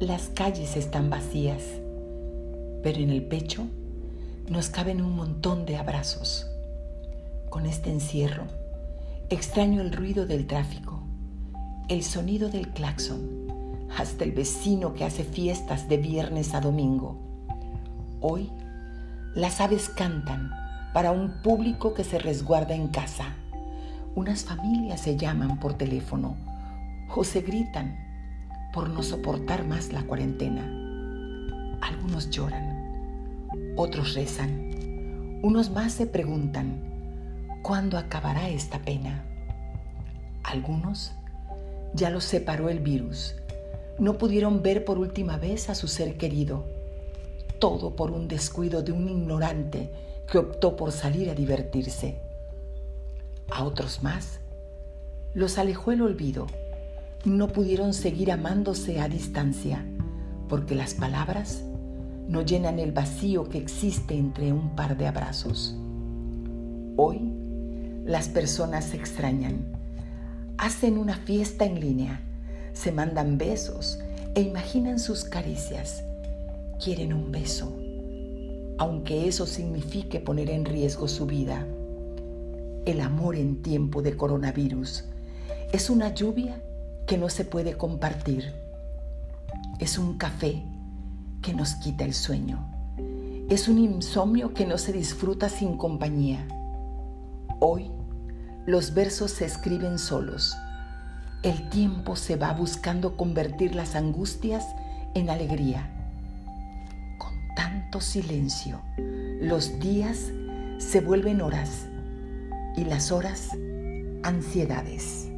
las calles están vacías, pero en el pecho nos caben un montón de abrazos. Con este encierro, extraño el ruido del tráfico, el sonido del claxon, hasta el vecino que hace fiestas de viernes a domingo. Hoy, las aves cantan para un público que se resguarda en casa. Unas familias se llaman por teléfono o se gritan por no soportar más la cuarentena. Algunos lloran, otros rezan, unos más se preguntan, ¿cuándo acabará esta pena? Algunos ya los separó el virus, no pudieron ver por última vez a su ser querido, todo por un descuido de un ignorante que optó por salir a divertirse. A otros más los alejó el olvido. No pudieron seguir amándose a distancia porque las palabras no llenan el vacío que existe entre un par de abrazos. Hoy las personas se extrañan, hacen una fiesta en línea, se mandan besos e imaginan sus caricias. Quieren un beso aunque eso signifique poner en riesgo su vida. El amor en tiempo de coronavirus es una lluvia que no se puede compartir. Es un café que nos quita el sueño. Es un insomnio que no se disfruta sin compañía. Hoy los versos se escriben solos. El tiempo se va buscando convertir las angustias en alegría tanto silencio, los días se vuelven horas y las horas ansiedades.